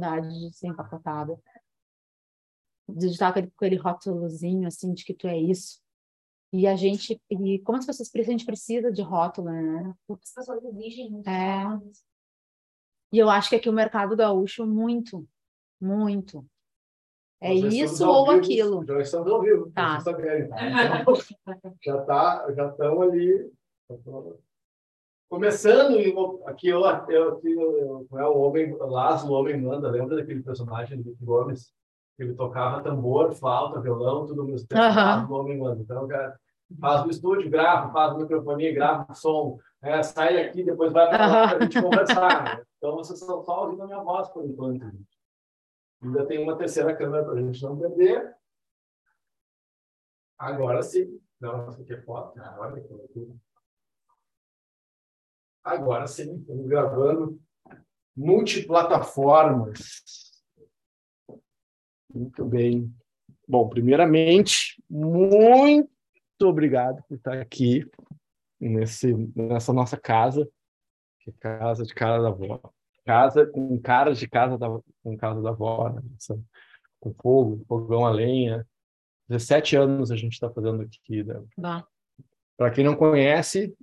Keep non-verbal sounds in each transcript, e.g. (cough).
de ser empacotada. De estar com aquele, com aquele rótulozinho, assim, de que tu é isso. E a gente, e como as pessoas precisam, a gente precisa de rótulo, né? As pessoas exigem muito. É. E eu acho que aqui o mercado gaúcho, muito, muito. É Nós isso ou vivo, aquilo. Já estamos ao vivo, Tá. Então, (laughs) já tá, já estão ali. (laughs) Começando, aqui eu, eu, aqui eu, eu, é o homem, Lázaro, o homem manda, lembra daquele personagem do Rick Gomes? Que ele tocava tambor, flauta, violão, tudo mesmo tempo. Lázaro, o homem manda. Então, cara, faz no estúdio, grava, faz no microfone, grava o som, é, sai daqui, depois vai para a gente conversar. né? (laughs) Então, vocês estão só ouvindo a minha voz por enquanto. gente. Ainda tem uma terceira câmera para a gente não perder. Agora sim. Não, isso aqui é foto. né? Olha que loucura. Agora sim, estamos gravando multiplataformas. Muito bem. Bom, primeiramente, muito obrigado por estar aqui nesse, nessa nossa casa, que é casa de cara da avó. Casa com cara de casa da, com casa da avó, né? Com fogo, fogão a lenha. 17 anos a gente está fazendo aqui, né? Para quem não conhece,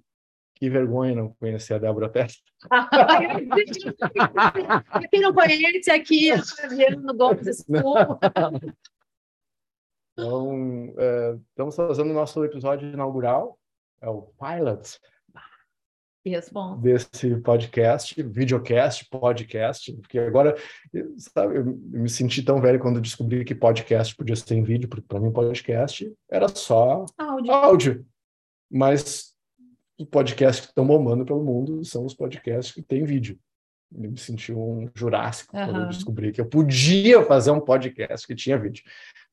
que vergonha não conhecer a Débora Testa. (laughs) Quem não conhece, aqui é Fabiano Gomes. Então, é, estamos fazendo o nosso episódio inaugural, é o pilot responde. desse podcast, videocast, podcast, porque agora, sabe, eu me senti tão velho quando descobri que podcast podia ser em vídeo, porque para mim podcast era só Áudio. áudio. Mas podcasts que estão bombando pelo mundo são os podcasts que têm vídeo. Eu me senti um jurássico quando eu descobri que eu podia fazer um podcast que tinha vídeo.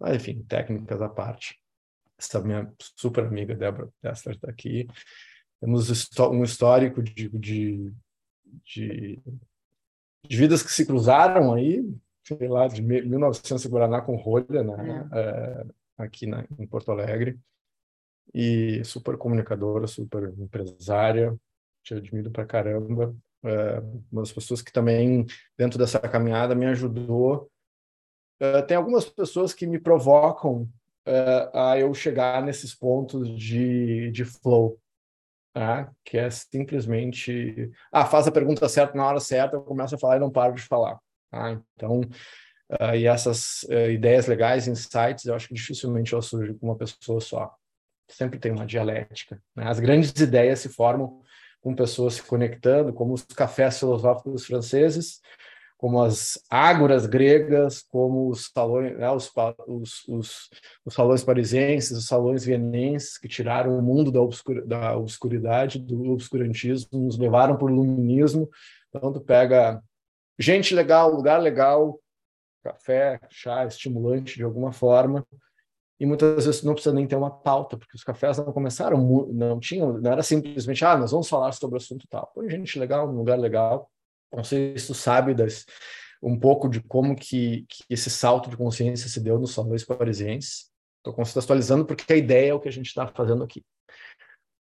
Mas, enfim, técnicas à parte. Essa minha super amiga Débora Tessler está aqui. Temos um histórico de, de, de, de vidas que se cruzaram aí, sei lá, de me- 1900 e Guaraná com rolha, né? É, aqui na, em Porto Alegre e super comunicadora, super empresária, te admiro pra caramba. É, uma das pessoas que também, dentro dessa caminhada, me ajudou. É, tem algumas pessoas que me provocam é, a eu chegar nesses pontos de, de flow, tá? que é simplesmente, ah, faz a pergunta certa na hora certa, eu começo a falar e não paro de falar. Tá? Então, ah, e essas eh, ideias legais, insights, eu acho que dificilmente elas surgem com uma pessoa só. Sempre tem uma dialética. né? As grandes ideias se formam com pessoas se conectando, como os cafés filosóficos franceses, como as ágoras gregas, como os salões, né, os, os, os, os salões parisienses, os salões vienenses, que tiraram o mundo da, obscura, da obscuridade, do obscurantismo, nos levaram para o iluminismo. Então, tu pega gente legal, lugar legal, café, chá, estimulante de alguma forma, e muitas vezes não precisa nem ter uma pauta, porque os cafés não começaram, não tinham, não era simplesmente, ah, nós vamos falar sobre o assunto tal. Põe gente legal, num lugar legal. Não sei se tu sabe das, um pouco de como que, que esse salto de consciência se deu nos salões parisienses. Estou contextualizando porque a ideia é o que a gente está fazendo aqui.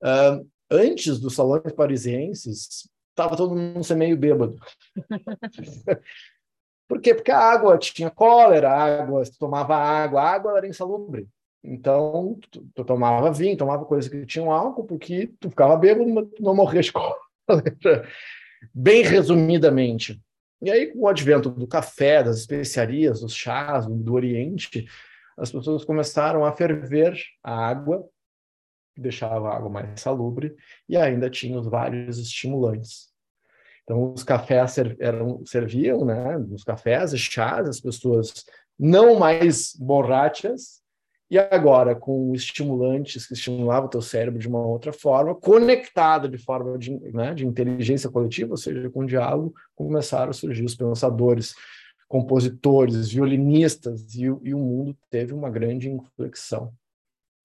Ah, antes dos salões parisienses, estava todo mundo ser meio bêbado. (laughs) Por quê? Porque a água tinha cólera, a água, se tomava água, a água era insalubre. Então, tu, tu tomava vinho, tomava coisas que tinham álcool, porque tu ficava bêbado, mas tu não morria de (laughs) cólera. Bem resumidamente. E aí, com o advento do café, das especiarias, dos chás, do, Oriente, as pessoas começaram a ferver a água, que deixava a água mais salubre, e ainda tinha os vários estimulantes. Então, os cafés eram, serviam, né? Os cafés e chás, as pessoas não mais borrachas, e agora com estimulantes que estimulavam o teu cérebro de uma outra forma, conectado de forma de, né, de inteligência coletiva, ou seja, com diálogo, começaram a surgir os pensadores, compositores, violinistas, e, e o mundo teve uma grande inflexão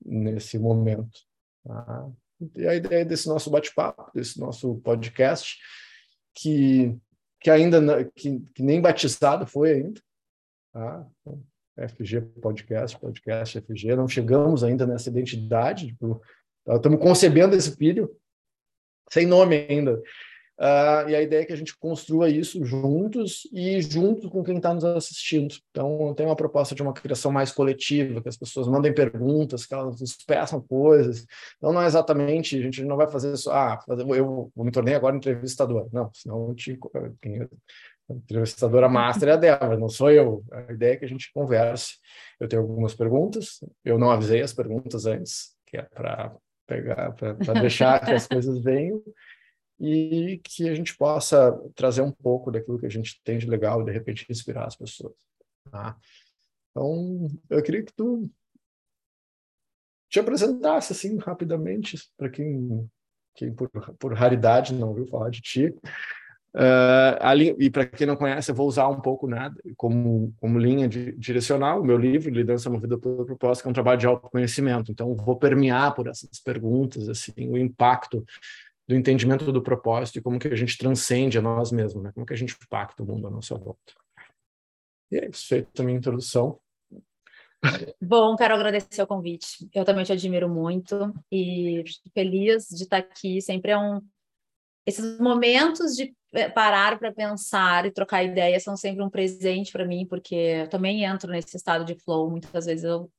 nesse momento. tá? E a ideia desse nosso bate-papo, desse nosso podcast, que, que ainda que, que nem batizado foi ainda, tá? FG Podcast, Podcast FG, não chegamos ainda nessa identidade, tipo, tá, estamos concebendo esse filho sem nome ainda. Uh, e a ideia é que a gente construa isso juntos e junto com quem está nos assistindo. Então, tem uma proposta de uma criação mais coletiva, que as pessoas mandem perguntas, que elas nos peçam coisas. Então, não é exatamente, a gente não vai fazer isso, ah, eu, eu me tornei agora entrevistador. Não, senão te, quem, a entrevistadora master é a Débora, não sou eu. A ideia é que a gente converse. Eu tenho algumas perguntas, eu não avisei as perguntas antes, que é para pegar, para deixar que as coisas venham e que a gente possa trazer um pouco daquilo que a gente tem de legal e de repente inspirar as pessoas. Tá? Então, eu queria que tu te apresentasse assim rapidamente para quem, quem por, por raridade não ouviu falar de ti. Uh, ali, e para quem não conhece, eu vou usar um pouco né, como, como linha de, direcional o meu livro, Liderança Movida pelo Propósito, que é um trabalho de autoconhecimento. Então, vou permear por essas perguntas, assim, o impacto do entendimento do propósito e como que a gente transcende a nós mesmos, né? Como que a gente impacta o mundo à nossa volta. E é isso, feito a minha introdução. Bom, quero agradecer o convite. Eu também te admiro muito e feliz de estar aqui. Sempre é um esses momentos de parar para pensar e trocar ideias são sempre um presente para mim, porque eu também entro nesse estado de flow. Muitas vezes eu,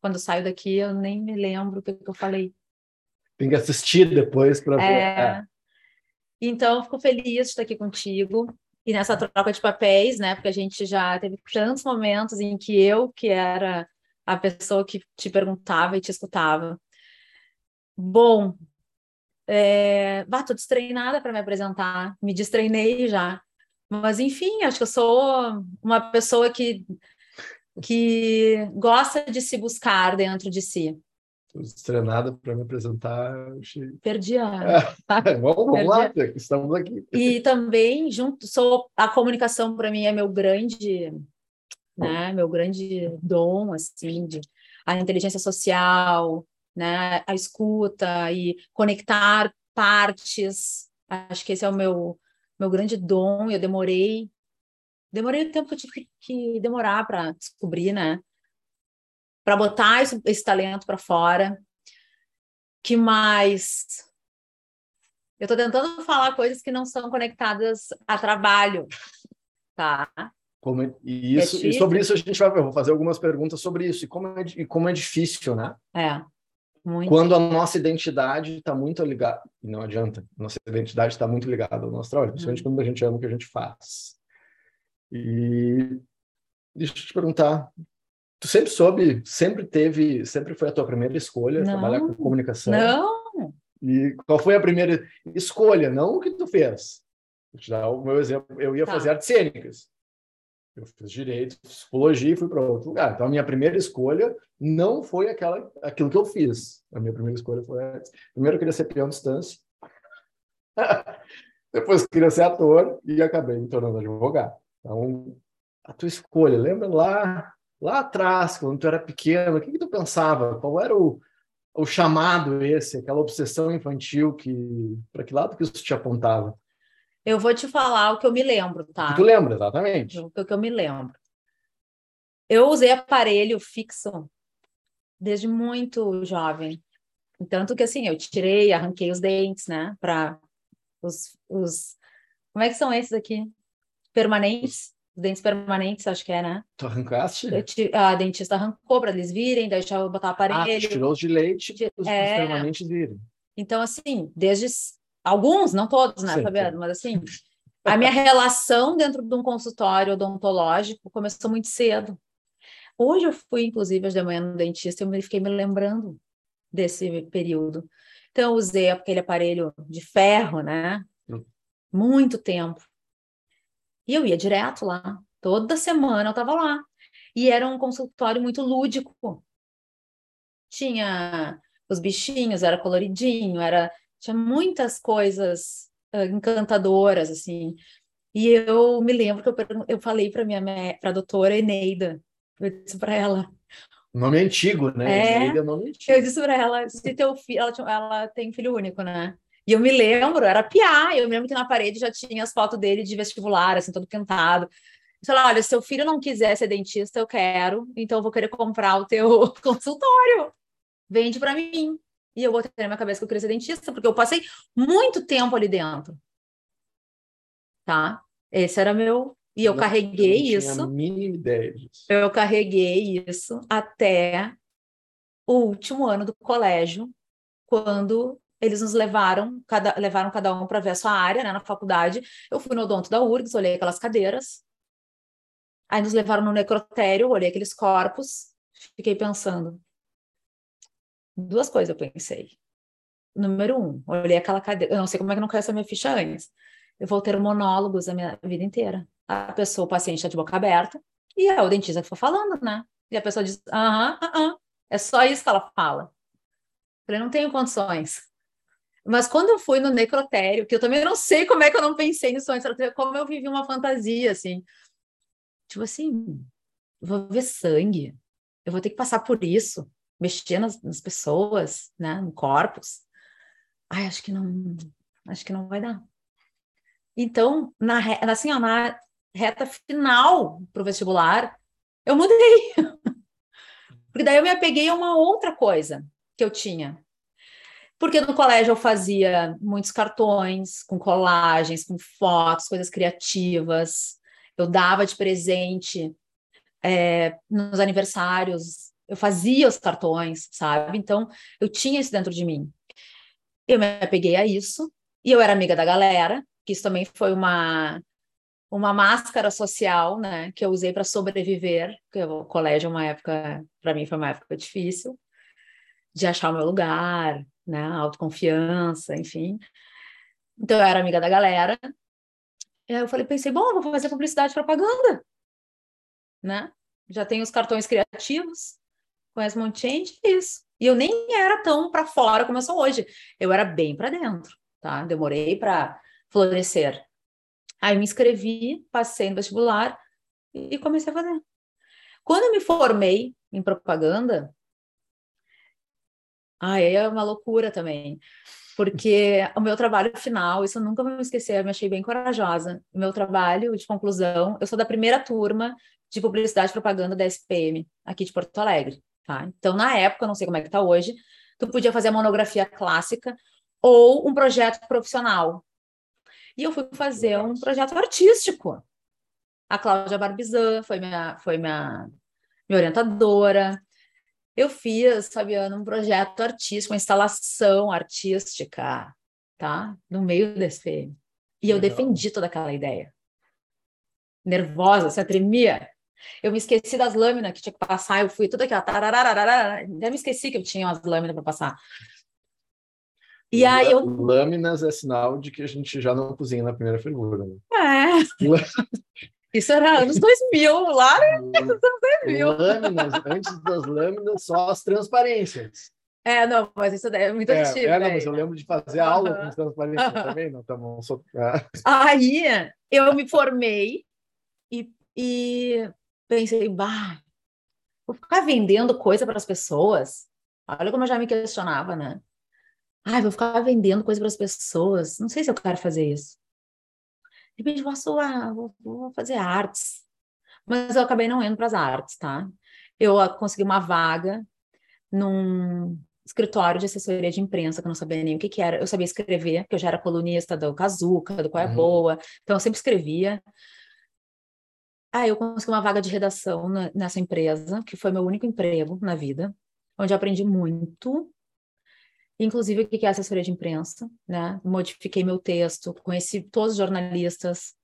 quando saio daqui, eu nem me lembro o que eu falei. Tem que assistir depois para ver. É... É. Então, fico feliz de estar aqui contigo e nessa troca de papéis, né? Porque a gente já teve tantos momentos em que eu, que era a pessoa que te perguntava e te escutava. Bom, é... bah, tô destreinada para me apresentar, me destreinei já. Mas, enfim, acho que eu sou uma pessoa que, que gosta de se buscar dentro de si treinada para me apresentar. Achei... (laughs) Perdi a. (laughs) vamos, vamos lá, estamos aqui. E também, junto, sou a comunicação para mim é meu grande, né, meu grande dom, assim, de, a inteligência social, né, a escuta e conectar partes. Acho que esse é o meu, meu grande dom. Eu demorei, demorei o tempo que eu tive que demorar para descobrir, né? Para botar esse, esse talento para fora. Que mais? Eu estou tentando falar coisas que não são conectadas a trabalho, tá? Como é, e, isso, é e sobre isso a gente vai eu vou fazer algumas perguntas sobre isso e como é, e como é difícil, né? É. Muito. Quando a nossa identidade está muito ligada, e não adianta, nossa identidade está muito ligada ao nosso trabalho, principalmente hum. quando a gente ama o que a gente faz. E deixa eu te perguntar, Tu sempre soube, sempre teve, sempre foi a tua primeira escolha não, trabalhar com comunicação? Não. E qual foi a primeira escolha? Não o que tu fez. Vou te dar o meu exemplo. Eu ia tá. fazer artes cênicas. Eu fiz direito, psicologia e fui para outro lugar. Então a minha primeira escolha não foi aquela, aquilo que eu fiz. A minha primeira escolha foi primeiro eu queria ser peão de distância. (laughs) Depois queria ser ator e acabei me tornando advogado. Então a tua escolha, lembra lá lá atrás, quando tu era pequeno, o que, que tu pensava? Qual era o, o chamado esse, aquela obsessão infantil que para que lado que isso te apontava? Eu vou te falar o que eu me lembro, tá? Que tu lembra, exatamente. O que eu me lembro. Eu usei aparelho fixo desde muito jovem. Tanto que assim, eu tirei, arranquei os dentes, né? Para os, os. Como é que são esses aqui? Permanentes dentes permanentes, acho que é, né? Tu arrancaste? a dentista arrancou para eles virem, daí deixava eu botar aparelho. Ah, tirou os de leite, de, os, é... permanentes virem. Então, assim, desde alguns, não todos, né, Fabiano? Mas assim, a minha relação dentro de um consultório odontológico começou muito cedo. Hoje eu fui, inclusive, hoje de manhã no dentista e eu fiquei me lembrando desse período. Então, eu usei aquele aparelho de ferro, né? Hum. Muito tempo. E eu ia direto lá. Toda semana eu estava lá. E era um consultório muito lúdico. Tinha os bichinhos, era coloridinho, era tinha muitas coisas uh, encantadoras assim. E eu me lembro que eu, eu falei para minha para a doutora Eneida, eu disse para ela, nome antigo, né? É, Eneida é nome antigo. Eu disse para ela, se teu filho, ela, ela tem filho único, né? E eu me lembro, era piá, eu me lembro que na parede já tinha as fotos dele de vestibular, assim, todo pintado. Eu falei, olha, se seu filho não quiser ser dentista, eu quero, então eu vou querer comprar o teu (laughs) consultório. Vende para mim. E eu botei na minha cabeça que eu queria ser dentista, porque eu passei muito tempo ali dentro. tá? Esse era meu. E eu não, carreguei eu não isso. a mínima ideia disso. Eu carreguei isso até o último ano do colégio, quando eles nos levaram, cada, levaram cada um para ver a sua área, né, na faculdade. Eu fui no odonto da URGS, olhei aquelas cadeiras. Aí nos levaram no necrotério, olhei aqueles corpos, fiquei pensando. Duas coisas eu pensei. Número um, olhei aquela cadeira. Eu não sei como é que não caiu essa minha ficha antes. Eu vou ter monólogos a minha vida inteira. A pessoa, o paciente está de boca aberta, e é o dentista que foi falando, né? E a pessoa diz: aham, aham. É só isso que ela fala. Eu falei, não tenho condições. Mas quando eu fui no necrotério, que eu também não sei como é que eu não pensei nisso antes, como eu vivi uma fantasia, assim. Tipo assim, vou ver sangue, eu vou ter que passar por isso, mexer nas, nas pessoas, né, no corpos. Ai, acho que não, acho que não vai dar. Então, na, assim, ó, na reta final para o vestibular, eu mudei. (laughs) Porque daí eu me apeguei a uma outra coisa que eu tinha. Porque no colégio eu fazia muitos cartões com colagens, com fotos, coisas criativas. Eu dava de presente é, nos aniversários, eu fazia os cartões, sabe? Então, eu tinha isso dentro de mim. Eu me apeguei a isso, e eu era amiga da galera, que isso também foi uma uma máscara social, né, que eu usei para sobreviver, porque o colégio é uma época, para mim foi uma época difícil, de achar o meu lugar, né, autoconfiança, enfim. Então eu era amiga da galera. E aí eu falei, pensei, bom, vou fazer publicidade propaganda, né? Já tenho os cartões criativos, conheço um monte de gente, isso. E eu nem era tão para fora como eu sou hoje. Eu era bem para dentro, tá? Demorei para florescer. Aí me inscrevi, passei no vestibular e comecei a fazer. Quando eu me formei em propaganda, aí é uma loucura também, porque o meu trabalho final, isso eu nunca vou me esquecer, eu me achei bem corajosa. O meu trabalho de conclusão, eu sou da primeira turma de publicidade e propaganda da SPM, aqui de Porto Alegre, tá? Então, na época, não sei como é que tá hoje, tu podia fazer a monografia clássica ou um projeto profissional, e eu fui fazer um projeto artístico. A Cláudia Barbizan foi minha, foi minha, minha orientadora. Eu fiz, Fabiana, um projeto artístico, uma instalação artística, tá? No meio desse FM. E eu defendi toda aquela ideia. Nervosa, você tremia. Eu me esqueci das lâminas que tinha que passar, eu fui tudo aquela. Até me esqueci que eu tinha umas lâminas para passar. E aí eu... Lâminas é sinal de que a gente já não cozinha na primeira fervura. Né? É. (laughs) Isso era anos 2000, (laughs) lá nos anos 2000. Lâminas, antes das lâminas, só as transparências. É, não, mas isso é muito é, antigo. É, não, mas eu lembro de fazer aula com transparência também, não, tá bom. Só... É. Aí eu me formei e, e pensei, bah, vou ficar vendendo coisa para as pessoas. Olha como eu já me questionava, né? Ai, vou ficar vendendo coisa para as pessoas. Não sei se eu quero fazer isso. De repente, posso, ah, vou, vou fazer artes. Mas eu acabei não indo para as artes, tá? Eu ah, consegui uma vaga num escritório de assessoria de imprensa, que eu não sabia nem o que, que era. Eu sabia escrever, porque eu já era colunista do Kazuca, do Qual é uhum. Boa, então eu sempre escrevia. Aí eu consegui uma vaga de redação nessa empresa, que foi meu único emprego na vida, onde eu aprendi muito, inclusive o que é assessoria de imprensa, né? Modifiquei meu texto, conheci todos os jornalistas.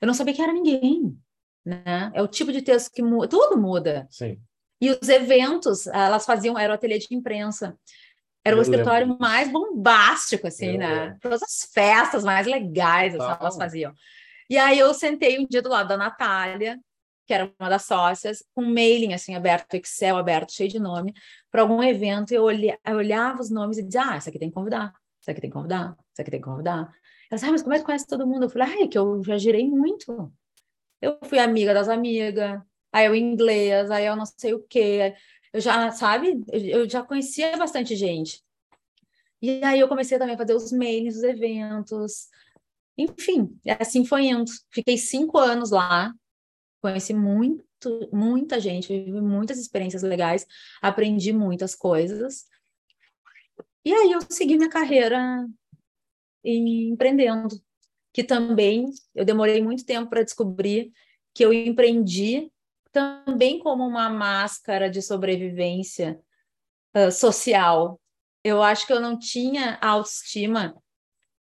Eu não sabia que era ninguém, né? É o tipo de texto que muda, tudo muda. Sim. E os eventos, elas faziam, era o ateliê de imprensa. Era o escritório lembro. mais bombástico, assim, eu né? Lembro. Todas as festas mais legais, assim, elas faziam. E aí eu sentei um dia do lado da Natália, que era uma das sócias, com um mailing assim aberto, Excel aberto, cheio de nome, para algum evento, eu, olhava, eu olhava os nomes e dizia, ah, isso aqui tem que convidar, isso aqui tem que convidar, isso aqui tem que convidar. Ela disse, ah, mas como é que conhece todo mundo? Eu falei, ah, é que eu já girei muito. Eu fui amiga das amigas, aí eu inglês, aí eu não sei o quê. Eu já, sabe, eu já conhecia bastante gente. E aí eu comecei também a fazer os mails, os eventos, enfim, assim foi indo. Fiquei cinco anos lá, conheci muito, muita gente, vivi muitas experiências legais, aprendi muitas coisas. E aí eu segui minha carreira empreendendo. que também eu demorei muito tempo para descobrir que eu empreendi também como uma máscara de sobrevivência uh, social. Eu acho que eu não tinha autoestima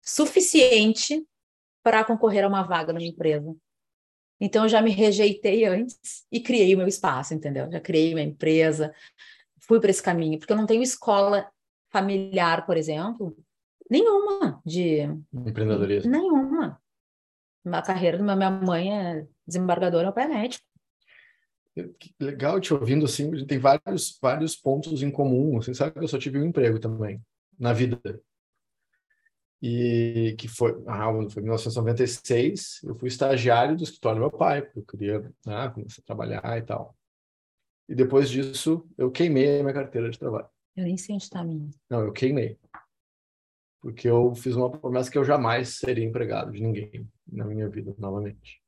suficiente para concorrer a uma vaga numa empresa. Então, eu já me rejeitei antes e criei o meu espaço, entendeu? Já criei minha empresa, fui para esse caminho, porque eu não tenho escola familiar, por exemplo, nenhuma de empreendedorismo. Nenhuma. A carreira da minha mãe é desembargadora, meu pai é médico. Que legal te ouvindo assim, tem vários vários pontos em comum. Você sabe que eu só tive um emprego também na vida. E que foi, ah, foi em 1996, eu fui estagiário do escritório do meu pai, porque eu queria né, começar a trabalhar e tal. E depois disso, eu queimei a minha carteira de trabalho. Eu nem sei onde está a minha. Não, eu queimei. Porque eu fiz uma promessa que eu jamais seria empregado de ninguém na minha vida novamente.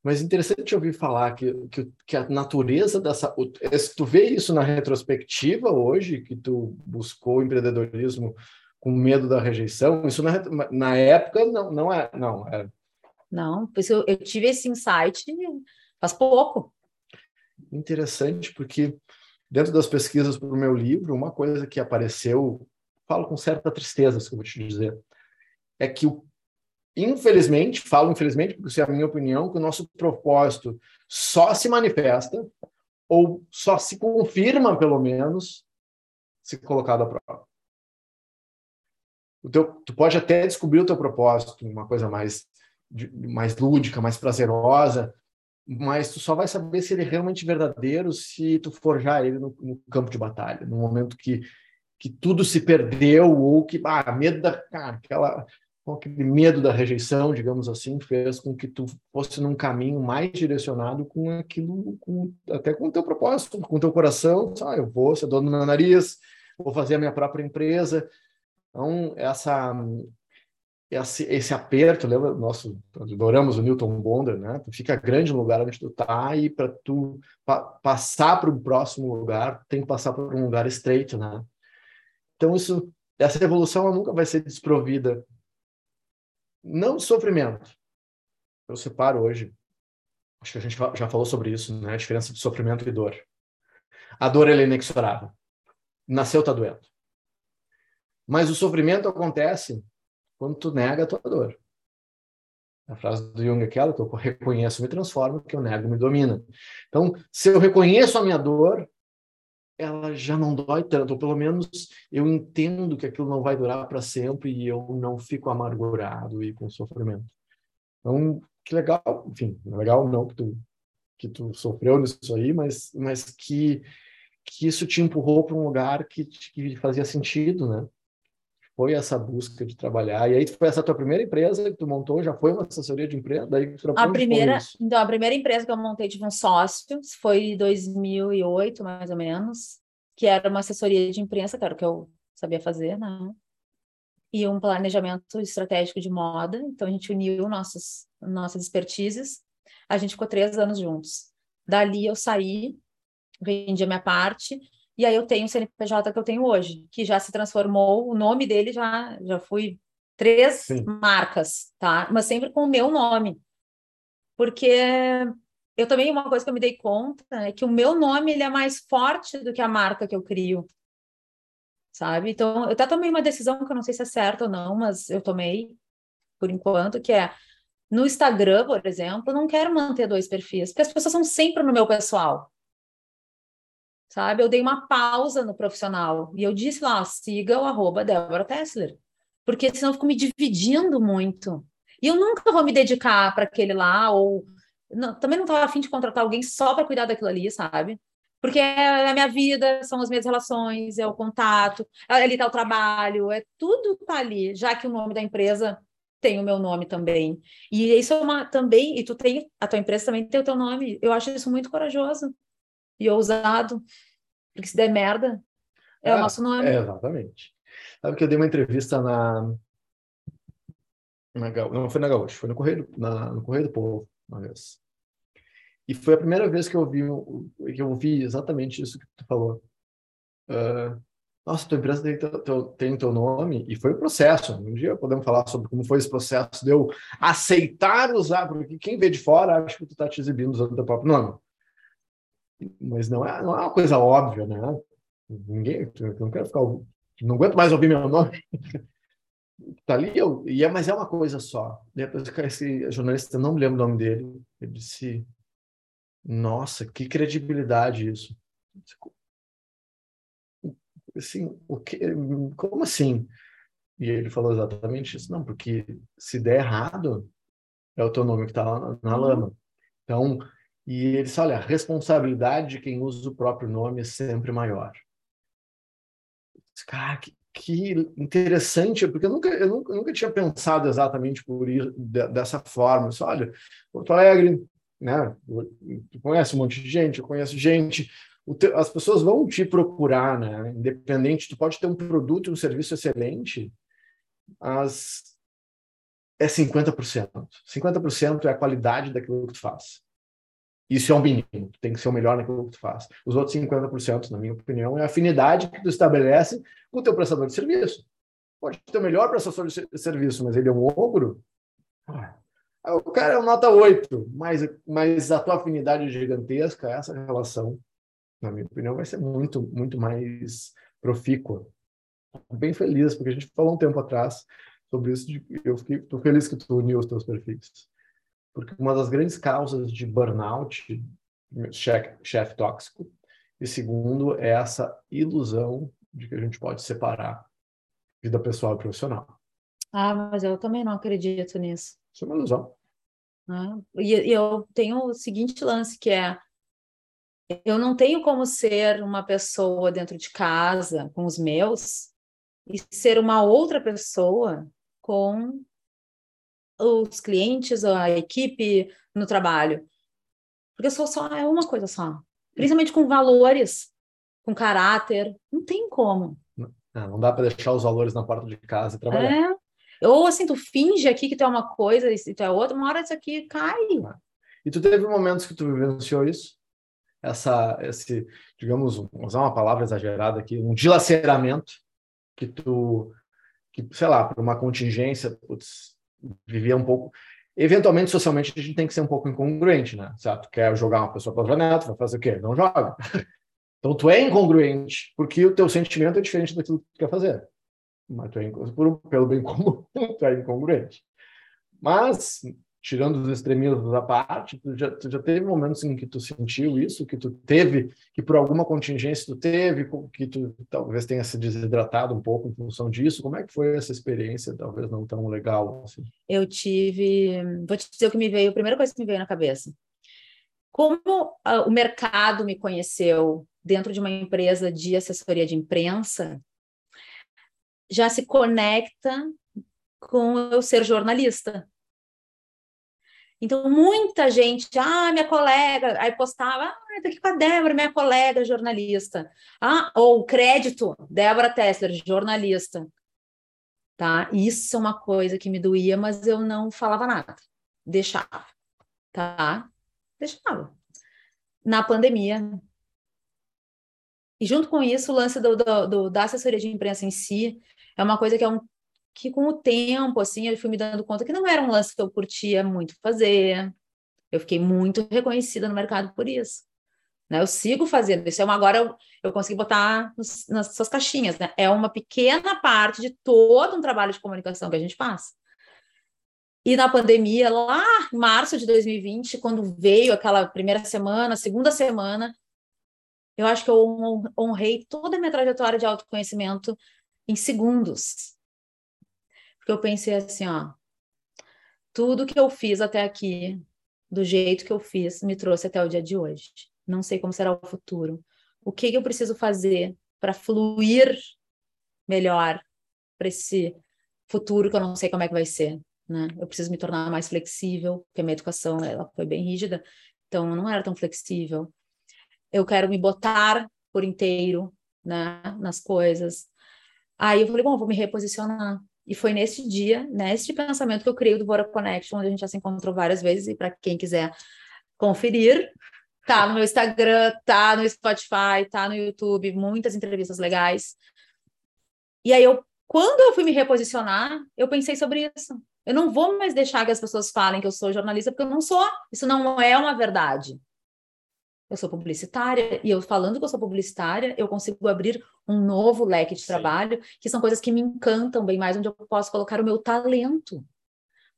Mas interessante ouvir falar que, que, que, a natureza dessa. Tu vê isso na retrospectiva hoje, que tu buscou empreendedorismo com medo da rejeição? Isso na, na época não, não é. Não, é... não eu, eu tive esse insight faz pouco. Interessante, porque dentro das pesquisas para o meu livro, uma coisa que apareceu, falo com certa tristeza, se eu vou te dizer, é que infelizmente, falo infelizmente, porque isso é a minha opinião, que o nosso propósito só se manifesta ou só se confirma, pelo menos, se colocado à prova. O teu, tu pode até descobrir o teu propósito, uma coisa mais, mais lúdica, mais prazerosa, mas tu só vai saber se ele é realmente verdadeiro se tu forjar ele no, no campo de batalha, no momento que, que tudo se perdeu ou que, ah, medo da, cara, aquela aquele medo da rejeição, digamos assim, fez com que tu fosse num caminho mais direcionado com aquilo, com, até com o teu propósito, com o teu coração. Ah, eu vou ser dono do meu nariz, vou fazer a minha própria empresa. Então, essa, esse, esse aperto, lembra? Nosso, adoramos o Newton Bonder, né? Tu fica grande no lugar onde tu tá e para tu pa, passar para o próximo lugar, tem que passar por um lugar estreito, né? Então, isso, essa evolução nunca vai ser desprovida não sofrimento. Eu separo hoje. Acho que a gente já falou sobre isso, né? A diferença de sofrimento e dor. A dor é inexorável. Nasceu tá doendo. Mas o sofrimento acontece quando tu nega a tua dor. A frase do Jung é aquela que eu reconheço, me transformo, que eu nego, me domina. Então, se eu reconheço a minha dor, ela já não dói tanto, ou pelo menos eu entendo que aquilo não vai durar para sempre e eu não fico amargurado e com sofrimento. Então, que legal, enfim, legal não que tu que tu sofreu nisso aí, mas mas que que isso te empurrou para um lugar que, que fazia sentido, né? Foi essa busca de trabalhar. E aí foi essa tua primeira empresa que tu montou, já foi uma assessoria de empresa, daí a primeira, então a primeira empresa que eu montei tive um sócio, foi em 2008 mais ou menos, que era uma assessoria de imprensa, que era o que eu sabia fazer, né? E um planejamento estratégico de moda. Então a gente uniu nossos nossas expertises. A gente ficou três anos juntos. Dali eu saí, vendi a minha parte e aí eu tenho o CNPJ que eu tenho hoje, que já se transformou, o nome dele já, já foi três Sim. marcas, tá? Mas sempre com o meu nome. Porque eu também, uma coisa que eu me dei conta é que o meu nome ele é mais forte do que a marca que eu crio. Sabe? Então, eu até tomei uma decisão que eu não sei se é certa ou não, mas eu tomei por enquanto, que é no Instagram, por exemplo, eu não quero manter dois perfis, porque as pessoas são sempre no meu pessoal sabe? Eu dei uma pausa no profissional e eu disse lá, siga o arroba Débora Tessler, porque senão eu fico me dividindo muito. E eu nunca vou me dedicar para aquele lá, ou não, também não estava afim de contratar alguém só para cuidar daquilo ali, sabe? Porque é a minha vida, são as minhas relações, é o contato, é ali está o trabalho, é tudo tá ali, já que o nome da empresa tem o meu nome também. E isso é uma também, e tu tem, a tua empresa também tem o teu nome. Eu acho isso muito corajoso e ousado, porque se der merda, é, é o nosso nome. É, exatamente. Sabe que eu dei uma entrevista na, na não foi na Gaúcha, foi no Correio, na, no Correio do Povo, uma vez. E foi a primeira vez que eu vi que eu ouvi exatamente isso que tu falou. Uh, nossa, tua empresa tem teu, tem teu nome, e foi o um processo. Um dia podemos falar sobre como foi esse processo de eu aceitar usar, porque quem vê de fora acha que tu está te exibindo usando teu próprio nome. Mas não é, não é uma coisa óbvia, né? Ninguém, eu não quero ficar, não aguento mais ouvir meu nome. (laughs) tá ali, eu, e é, mas é uma coisa só. Depois esse jornalista, não me lembro o nome dele, ele disse, nossa, que credibilidade isso assim, o que, como assim? E ele falou exatamente isso, não, porque se der errado, é o teu nome que está lá na, na uhum. lama. Então, e ele disse, olha, a responsabilidade de quem usa o próprio nome é sempre maior. Cara, que, que interessante, porque eu nunca, eu nunca, eu nunca tinha pensado exatamente por isso, dessa forma. Disse, olha, Porto Alegre, né? Tu conhece um monte de gente, eu conheço gente, te, as pessoas vão te procurar, né? Independente, tu pode ter um produto, um serviço excelente, as é 50%. 50% é a qualidade daquilo que tu faz. Isso é um mínimo, tem que ser o melhor naquilo que tu faz. Os outros 50%, na minha opinião, é a afinidade que tu estabelece com o teu prestador de serviço. Pode ter o melhor prestador de serviço, mas ele é um ogro. Ah, o cara é um nota 8, mas, mas a tua afinidade é gigantesca, essa relação na minha opinião, vai ser muito, muito mais profícua. Bem feliz, porque a gente falou um tempo atrás sobre isso, de, eu fiquei tô feliz que tu uniu os teus perfis. Porque uma das grandes causas de burnout, chefe, chefe tóxico, e segundo, é essa ilusão de que a gente pode separar vida pessoal e profissional. Ah, mas eu também não acredito nisso. Isso é uma ilusão. Ah, e, e eu tenho o seguinte lance, que é eu não tenho como ser uma pessoa dentro de casa com os meus e ser uma outra pessoa com os clientes, a equipe no trabalho. Porque sou só é uma coisa só. Principalmente com valores, com caráter, não tem como. Não, não dá para deixar os valores na porta de casa e trabalhar. É. Ou assim, tu finge aqui que tu é uma coisa e tu é outra, uma hora isso aqui cai. E tu teve momentos que tu vivenciou isso? essa, esse, digamos, usar uma palavra exagerada aqui, um dilaceramento que tu, que, sei lá, por uma contingência, putz, vivia um pouco. Eventualmente, socialmente, a gente tem que ser um pouco incongruente, né? Certo? Quer jogar uma pessoa para outra neto, vai fazer o quê? Não joga. (laughs) Então, tu é incongruente, porque o teu sentimento é diferente daquilo que tu quer fazer. Mas tu é, pelo bem comum, (laughs) tu é incongruente. Mas, tirando os extremismos da parte, tu já, tu já teve momentos em que tu sentiu isso, que tu teve, que por alguma contingência tu teve, que tu talvez tenha se desidratado um pouco em função disso? Como é que foi essa experiência, talvez não tão legal? Assim? Eu tive, vou te dizer o que me veio, a primeira coisa que me veio na cabeça. Como uh, o mercado me conheceu dentro de uma empresa de assessoria de imprensa, já se conecta com eu ser jornalista então, muita gente, ah, minha colega, aí postava, ah, tô aqui com a Débora, minha colega jornalista. Ah, ou crédito, Débora Tessler, jornalista. Tá? Isso é uma coisa que me doía, mas eu não falava nada. Deixava. Tá? Deixava. Na pandemia. E junto com isso, o lance do, do, do, da assessoria de imprensa em si é uma coisa que é um que com o tempo, assim, eu fui me dando conta que não era um lance que eu curtia muito fazer. Eu fiquei muito reconhecida no mercado por isso. Né? Eu sigo fazendo isso. É uma, agora eu, eu consegui botar nos, nas suas caixinhas. Né? É uma pequena parte de todo um trabalho de comunicação que a gente faz. E na pandemia, lá em março de 2020, quando veio aquela primeira semana, segunda semana, eu acho que eu honrei toda a minha trajetória de autoconhecimento em segundos porque eu pensei assim, ó, tudo que eu fiz até aqui, do jeito que eu fiz, me trouxe até o dia de hoje. Não sei como será o futuro. O que, que eu preciso fazer para fluir melhor para esse futuro que eu não sei como é que vai ser, né? Eu preciso me tornar mais flexível, porque a minha educação ela foi bem rígida, então eu não era tão flexível. Eu quero me botar por inteiro, né, nas coisas. Aí eu falei, bom, vou me reposicionar. E foi nesse dia, nesse pensamento que eu criei do Bora Connection, onde a gente já se encontrou várias vezes, e para quem quiser conferir, tá no meu Instagram, tá no Spotify, tá no YouTube, muitas entrevistas legais. E aí eu, quando eu fui me reposicionar, eu pensei sobre isso. Eu não vou mais deixar que as pessoas falem que eu sou jornalista, porque eu não sou. Isso não é uma verdade. Eu sou publicitária, e eu falando que eu sou publicitária, eu consigo abrir um novo leque de Sim. trabalho, que são coisas que me encantam bem mais, onde eu posso colocar o meu talento.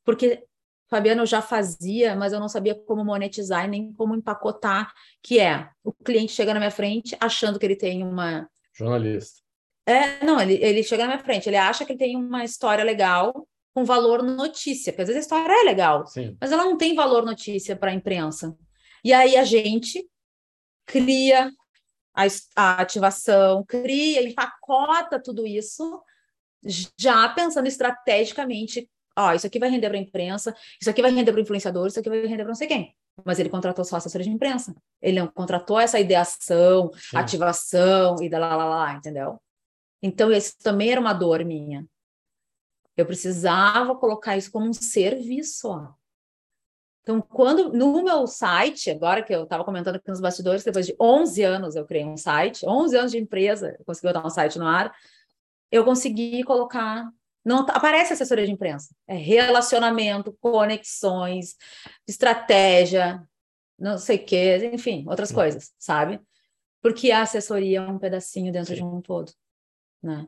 Porque, Fabiano, eu já fazia, mas eu não sabia como monetizar e nem como empacotar, que é, o cliente chega na minha frente achando que ele tem uma... Jornalista. É, não, ele, ele chega na minha frente, ele acha que ele tem uma história legal, com valor notícia, porque às vezes a história é legal, Sim. mas ela não tem valor notícia para a imprensa. E aí a gente cria a, a ativação, cria, empacota tudo isso, já pensando estrategicamente, ó, isso aqui vai render para a imprensa, isso aqui vai render para o influenciador, isso aqui vai render para não sei quem. Mas ele contratou só assessora de imprensa. Ele não contratou essa ideação, Sim. ativação e da lá, lá, lá, entendeu? Então, esse também era uma dor minha. Eu precisava colocar isso como um serviço. Ó. Então, quando no meu site, agora que eu estava comentando aqui nos bastidores, depois de 11 anos eu criei um site, 11 anos de empresa, consegui botar um site no ar, eu consegui colocar. Não aparece assessoria de imprensa, é relacionamento, conexões, estratégia, não sei o quê, enfim, outras coisas, sabe? Porque a assessoria é um pedacinho dentro de um todo, né?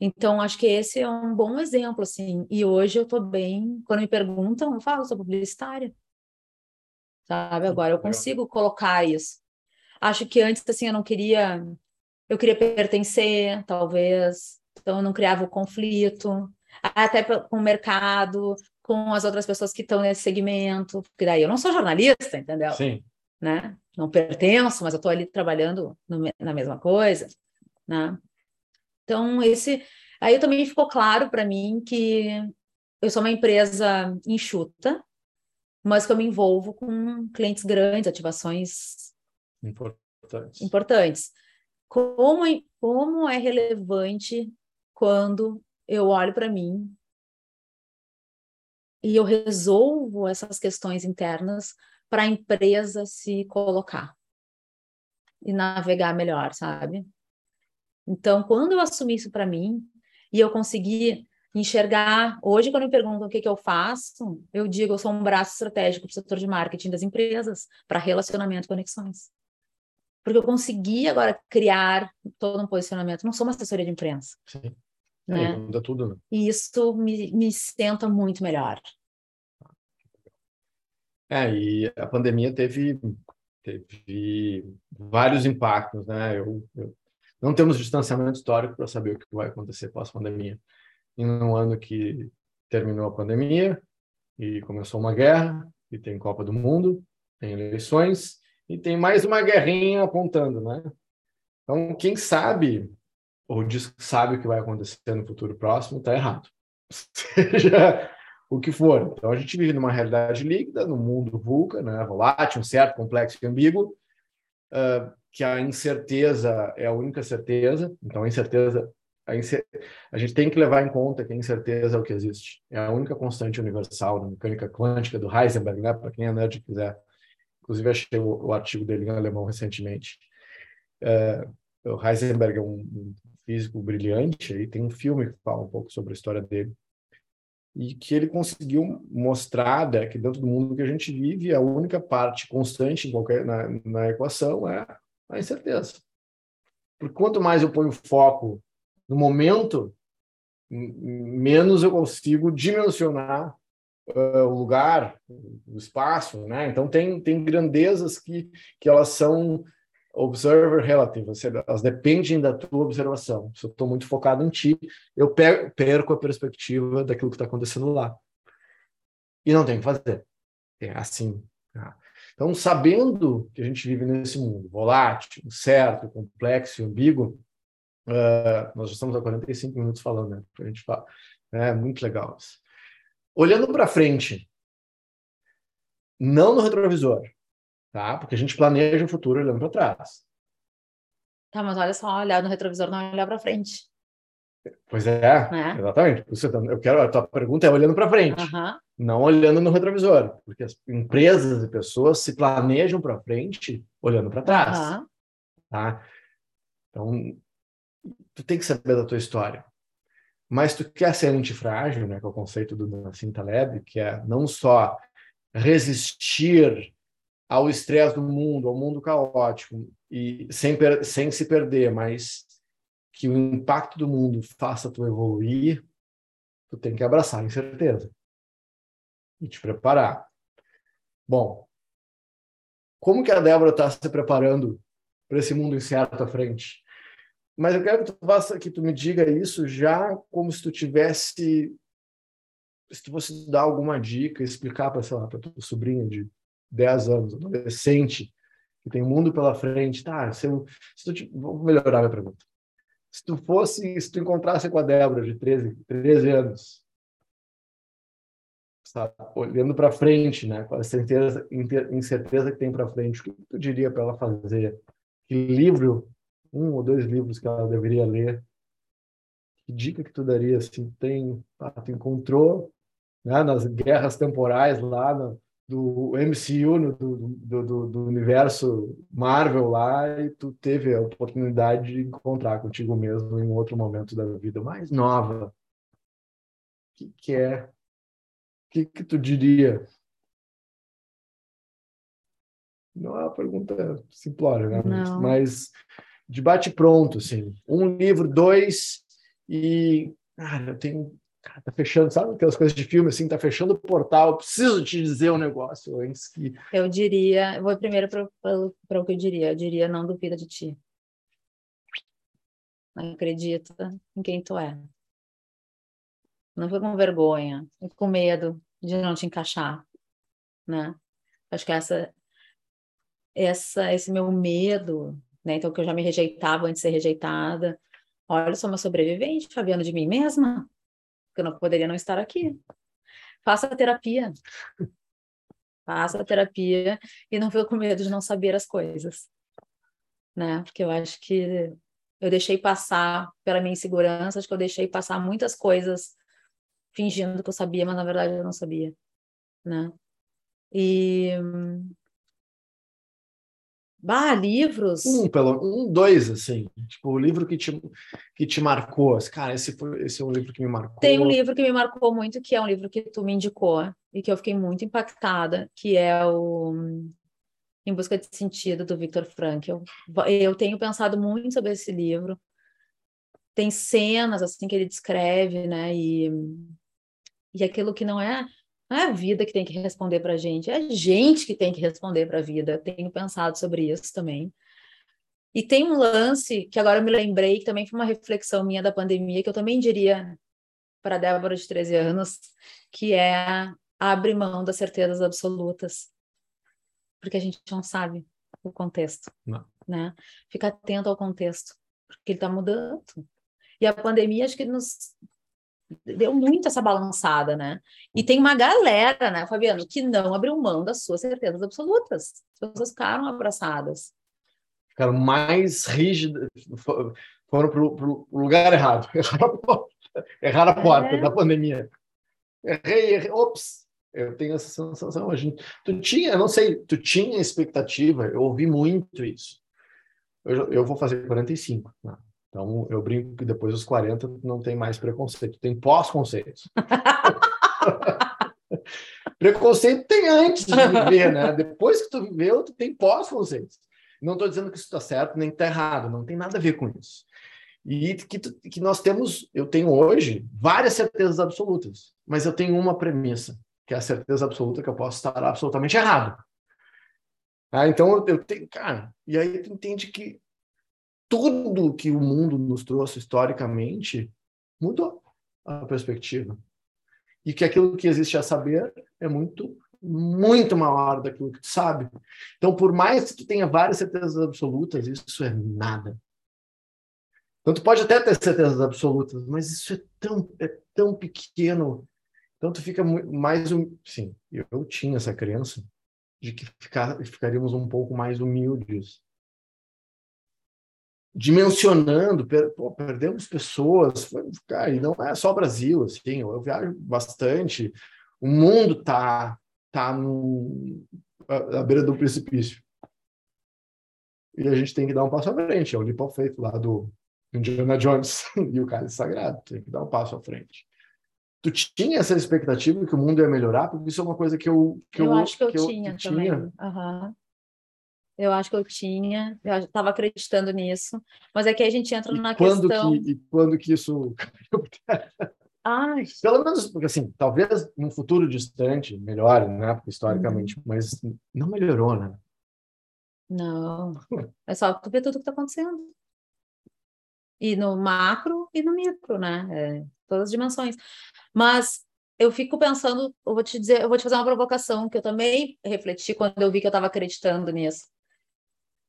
Então, acho que esse é um bom exemplo, assim. E hoje eu estou bem, quando me perguntam, eu falo, sou publicitária sabe? Agora eu consigo colocar isso. Acho que antes, assim, eu não queria... Eu queria pertencer, talvez. Então, eu não criava o conflito. Até com o mercado, com as outras pessoas que estão nesse segmento. Porque daí eu não sou jornalista, entendeu? Sim. Né? Não pertenço, mas eu estou ali trabalhando no, na mesma coisa, né? Então, esse... Aí também ficou claro para mim que eu sou uma empresa enxuta, mas que eu me envolvo com clientes grandes, ativações importantes. importantes. Como é, como é relevante quando eu olho para mim e eu resolvo essas questões internas para a empresa se colocar e navegar melhor, sabe? Então, quando eu assumi isso para mim e eu consegui enxergar. Hoje, quando me perguntam o que, que eu faço, eu digo, eu sou um braço estratégico para o setor de marketing das empresas, para relacionamento e conexões. Porque eu consegui agora criar todo um posicionamento. Não sou uma assessoria de imprensa. Sim. Né? É, muda tudo, né? E isso me, me senta muito melhor. É, e a pandemia teve, teve vários impactos, né? Eu, eu não temos distanciamento histórico para saber o que vai acontecer pós-pandemia em um ano que terminou a pandemia e começou uma guerra, e tem Copa do Mundo, tem eleições, e tem mais uma guerrinha apontando, né? Então, quem sabe, ou diz que sabe o que vai acontecer no futuro próximo, está errado. (laughs) Seja o que for. Então, a gente vive numa realidade líquida, no mundo vulca, né? volátil, um certo, complexo e ambíguo, uh, que a incerteza é a única certeza. Então, a incerteza a, a, gente tem que levar em conta que a incerteza é o que existe. É a única constante universal da mecânica quântica do Heisenberg, né? para quem é nerd quiser. Inclusive, achei o, o artigo dele em alemão recentemente. É, o Heisenberg é um, um físico brilhante, e tem um filme que fala um pouco sobre a história dele. E que ele conseguiu mostrar né, que dentro do mundo que a gente vive, a única parte constante em qualquer, na, na equação é a incerteza. Porque quanto mais eu ponho foco no momento, menos eu consigo dimensionar uh, o lugar, o espaço, né? Então tem tem grandezas que que elas são observer relative, elas dependem da tua observação. Se eu estou muito focado em ti, eu perco a perspectiva daquilo que está acontecendo lá. E não tem o que fazer. É assim. Tá? Então, sabendo que a gente vive nesse mundo volátil, certo, complexo e ambíguo, Uh, nós já estamos há 45 minutos falando, né? A gente fala. É muito legal isso. Olhando para frente, não no retrovisor, tá? Porque a gente planeja o futuro olhando para trás. Tá, mas olha só, olhar no retrovisor não é olhar para frente. Pois é, é. exatamente. Eu quero a tua pergunta é olhando para frente, uhum. não olhando no retrovisor, porque as empresas e pessoas se planejam para frente olhando para trás, uhum. tá? Então tu tem que saber da tua história. mas tu quer ser antifrágil, né, que é o conceito do Nassim Taleb, que é não só resistir ao estresse do mundo, ao mundo caótico, e sem, sem se perder, mas que o impacto do mundo faça tu evoluir, tu tem que abraçar a incerteza e te preparar. Bom, como que a Débora está se preparando para esse mundo incerto à frente? Mas eu quero que tu faça, que tu me diga isso já como se tu tivesse, se tu fosse dar alguma dica, explicar para sei lá, para tua sobrinha de 10 anos, adolescente, que tem mundo pela frente, tá? Se, eu, se tu, vou melhorar minha pergunta. Se tu fosse, se tu encontrasse com a Débora de 13, 13 anos, sabe? olhando para frente, né? com a certeza, incerteza que tem para frente, o que tu diria para ela fazer? Que livro, um ou dois livros que ela deveria ler? Que dica que tu daria? Assim, tem, ah, tu encontrou né, nas guerras temporais lá no, do MCU, no, do, do, do, universo Marvel lá, e tu teve a oportunidade de encontrar contigo mesmo em outro momento da vida mais nova. O que, que é que, que tu diria? Não é uma pergunta simplória, né? Não. Mas debate pronto, assim. Um livro, dois, e. Cara, eu tenho. Cara, tá fechando, sabe aquelas coisas de filme assim, tá fechando o portal, eu preciso te dizer um negócio antes que. Eu diria, vou primeiro para o que eu diria. Eu diria, não duvida de ti. Acredita em quem tu é. Não foi com vergonha, foi com medo de não te encaixar, né? Acho que essa, essa, esse meu medo, né? Então que eu já me rejeitava antes de ser rejeitada. Olha, eu sou uma sobrevivente, Fabiana, de mim mesma, porque eu não poderia não estar aqui. Faça a terapia. Faça a terapia e não fica com medo de não saber as coisas, né? Porque eu acho que eu deixei passar pela minha insegurança, acho que eu deixei passar muitas coisas fingindo que eu sabia, mas na verdade eu não sabia, né? E Bah, livros. Um, pelo, um, dois, assim. Tipo, o livro que te, que te marcou. Cara, esse, foi, esse é um livro que me marcou. Tem um livro que me marcou muito, que é um livro que tu me indicou e que eu fiquei muito impactada, que é o Em Busca de Sentido, do Viktor Frankl. Eu tenho pensado muito sobre esse livro. Tem cenas, assim, que ele descreve, né? E e aquilo que não é, não é a vida que tem que responder para a gente, é a gente que tem que responder para a vida. Tenho pensado sobre isso também. E tem um lance que agora eu me lembrei, que também foi uma reflexão minha da pandemia, que eu também diria para a Débora de 13 anos, que é abre mão das certezas absolutas. Porque a gente não sabe o contexto. Não. Né? Fica atento ao contexto, porque ele está mudando. E a pandemia acho que nos deu muito essa balançada, né? E tem uma galera, né, Fabiano, que não abriu mão das suas certezas absolutas. As pessoas ficaram abraçadas. Ficaram mais rígidas, foram para o lugar errado. (laughs) Erraram a porta, erraram a porta é. da pandemia. Errei, errei, ops, eu tenho essa sensação. A gente, tu tinha, não sei, tu tinha expectativa, eu ouvi muito isso. Eu, eu vou fazer 45, né? Então, eu brinco que depois dos 40 não tem mais preconceito, tem pós-conceitos. (laughs) preconceito tem antes de (laughs) viver, né? Depois que tu viveu, tu tem pós-conceitos. Não estou dizendo que isso está certo nem está errado, não tem nada a ver com isso. E que, que nós temos, eu tenho hoje várias certezas absolutas, mas eu tenho uma premissa, que é a certeza absoluta que eu posso estar absolutamente errado. Ah, então eu tenho, cara, e aí tu entende que tudo que o mundo nos trouxe historicamente mudou a perspectiva. E que aquilo que existe a saber é muito, muito maior daquilo que tu sabe. Então, por mais que tu tenha várias certezas absolutas, isso é nada. Então, tu pode até ter certezas absolutas, mas isso é tão, é tão pequeno. Então, tu fica mais... Um... Sim, eu tinha essa crença de que ficar, ficaríamos um pouco mais humildes dimensionando, per, pô, perdemos pessoas, foi, cara, e não é só o Brasil, assim, eu, eu viajo bastante, o mundo tá, tá no, à beira do precipício. E a gente tem que dar um passo à frente, é o Lipo feito lá do, Indiana Jones (laughs) e o cálice sagrado, tem que dar um passo à frente. Tu tinha essa expectativa que o mundo ia melhorar? Porque isso é uma coisa que eu... Que eu, eu acho que eu que tinha que também. tinha. Eu acho que eu tinha, eu estava acreditando nisso, mas é que a gente entra E na quando, questão. que, e quando que isso (laughs) (laughs) Ai, Pelo menos, porque assim, talvez num futuro distante melhore, né? Historicamente, Uhum. mas não melhorou, né? não. (laughs) É só tu ver tudo que está acontecendo. E no macro e no micro, né? É, todas as dimensões. Mas eu fico pensando, eu vou te dizer, eu vou te fazer uma provocação que eu também refleti quando eu vi que eu estava acreditando nisso.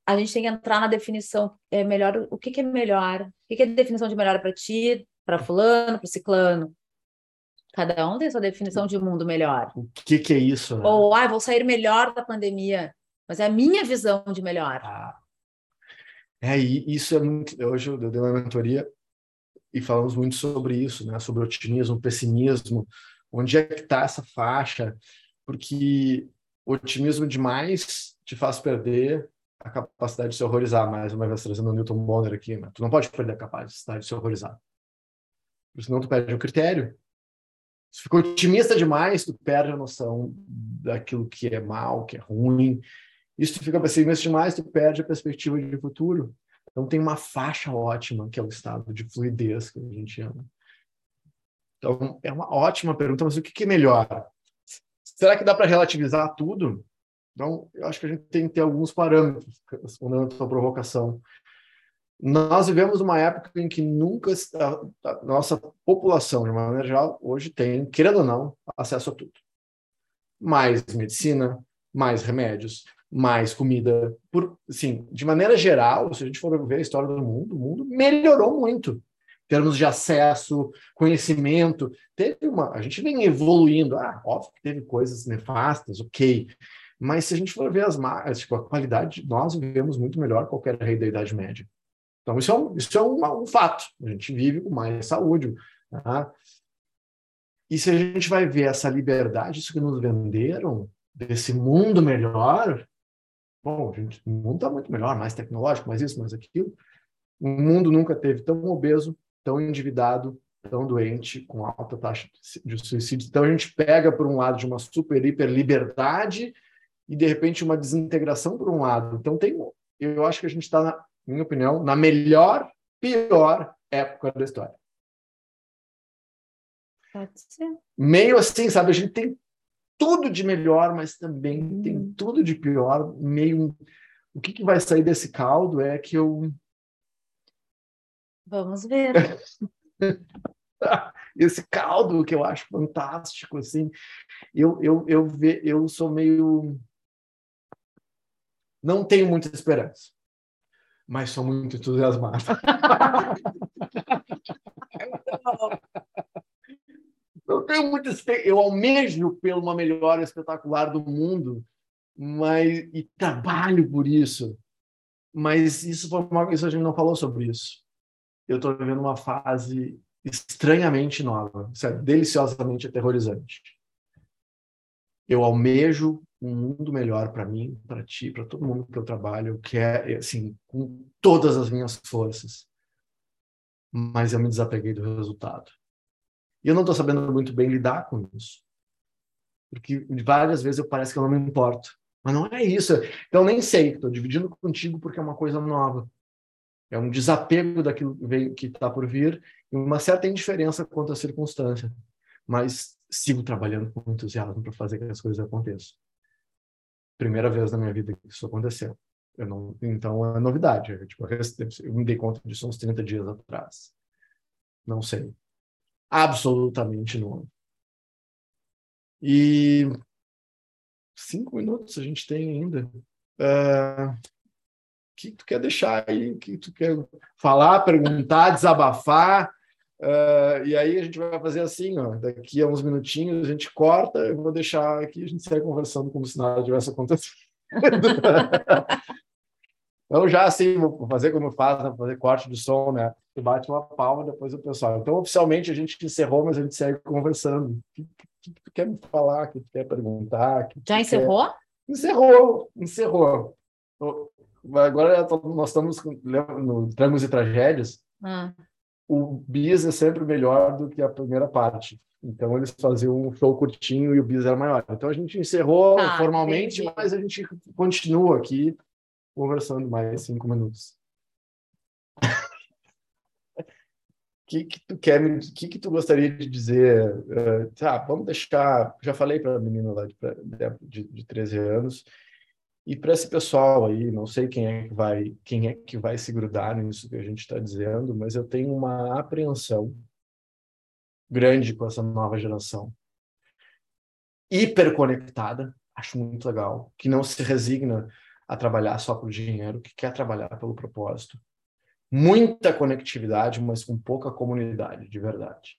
A gente tem que entrar na definição, é melhor, o que que é melhor? O que que é definição de melhor para ti, para fulano, para ciclano? Cada um tem sua definição de mundo melhor. O que que é isso, né? Ou, ah, vou sair melhor da pandemia. Mas é a minha visão de melhor. Ah. É, e isso é muito. Hoje eu dei uma mentoria e falamos muito sobre isso, né? Sobre otimismo, pessimismo. Onde é que está essa faixa? Porque otimismo demais te faz perder a capacidade de se horrorizar. Mais uma vez trazendo o Newton Bonner aqui, né? Tu não pode perder a capacidade de se horrorizar. Senão tu perde o critério. Se ficou otimista demais, tu perde a noção daquilo que é mal, que é ruim. E se tu fica pessimista demais, tu perde a perspectiva de futuro. Então tem uma faixa ótima, que é o estado de fluidez que a gente chama. Então é uma ótima pergunta, mas o que, que é melhor? Será que dá para relativizar tudo? Então, eu acho que a gente tem que ter alguns parâmetros, respondendo a sua provocação. Nós vivemos uma época em que nunca a, a nossa população, de maneira geral, hoje tem, querendo ou não, acesso a tudo. Mais medicina, mais remédios, mais comida. Por, assim, de maneira geral, se a gente for ver a história do mundo, o mundo melhorou muito em termos de acesso, conhecimento. Teve uma, a gente vem evoluindo. Ah, óbvio que teve coisas nefastas, ok. Mas se a gente for ver as marcas, tipo, a qualidade, nós vivemos muito melhor que qualquer rei da Idade Média. Então, isso é um, isso é um fato. A gente vive com mais saúde. Tá? E se a gente vai ver essa liberdade, isso que nos venderam, desse mundo melhor, bom, gente, o mundo está muito melhor, mais tecnológico, mais isso, mais aquilo. O mundo nunca teve tão obeso, tão endividado, tão doente, com alta taxa de suicídio. Então, a gente pega, por um lado, de uma super, hiper liberdade e, de repente, uma desintegração por um lado. Então, tem, eu acho que a gente está, na minha opinião, na melhor, pior época da história. Pode ser. Meio assim, sabe? A gente tem tudo de melhor, mas também Uhum. tem tudo de pior. Meio. O que, que vai sair desse caldo é que eu. Vamos ver. (laughs) Esse caldo que eu acho fantástico, assim. Eu, eu, eu, ve, eu sou meio. Não tenho muita esperança, mas sou muito entusiasmado. (laughs) Eu tenho muita eu almejo pela uma melhora espetacular do mundo, mas e trabalho por isso. Mas isso foi uma isso a gente não falou sobre isso. Eu estou vivendo uma fase estranhamente nova, isso é deliciosamente aterrorizante. Eu almejo um mundo melhor para mim, para ti, para todo mundo que eu trabalho, que é assim, com todas as minhas forças. Mas eu me desapeguei do resultado. E eu não estou sabendo muito bem lidar com isso. Porque várias vezes eu parece que eu não me importo. Mas não é isso. Então, nem sei. Estou dividindo contigo porque é uma coisa nova. É um desapego daquilo que está por vir e uma certa indiferença quanto à circunstância. Mas sigo trabalhando com entusiasmo para fazer que as coisas aconteçam. Primeira vez na minha vida que isso aconteceu. Eu não, então, é novidade. Eu, tipo, eu me dei conta disso uns 30 dias atrás. Não sei absolutamente novo. E cinco minutos a gente tem ainda. Uh, o que tu quer deixar aí? O que tu quer falar, perguntar, desabafar? Uh, e aí a gente vai fazer assim, ó, daqui a uns minutinhos a gente corta, eu vou deixar aqui, a gente segue conversando como se nada tivesse acontecido. (laughs) então já assim, vou fazer como eu faço, né? fazer corte de som, né? Tu bate uma palma, depois o pessoal. Então, oficialmente, a gente encerrou, mas a gente segue conversando. O que, tu quer me falar? O que tu quer perguntar? Que Já encerrou? Quer... Encerrou, encerrou. Agora nós estamos no Tramos e Tragédias. Ah. O bis é sempre melhor do que a primeira parte. Então eles faziam um show curtinho e o bis era maior. Então a gente encerrou Tá, formalmente, entendi. mas a gente continua aqui conversando mais cinco minutos. O (laughs) que, que tu quer que, que tu gostaria de dizer? Eh, tá, vamos deixar. Já falei para a menina lá de, de, de 13 anos e para esse pessoal aí, não sei quem é que vai, quem é que vai se grudar nisso que a gente está dizendo, mas eu tenho uma apreensão grande com essa nova geração. Hiperconectada, acho muito legal, que não se resigna a trabalhar só por dinheiro, que quer trabalhar pelo propósito. Muita conectividade, mas com pouca comunidade, de verdade.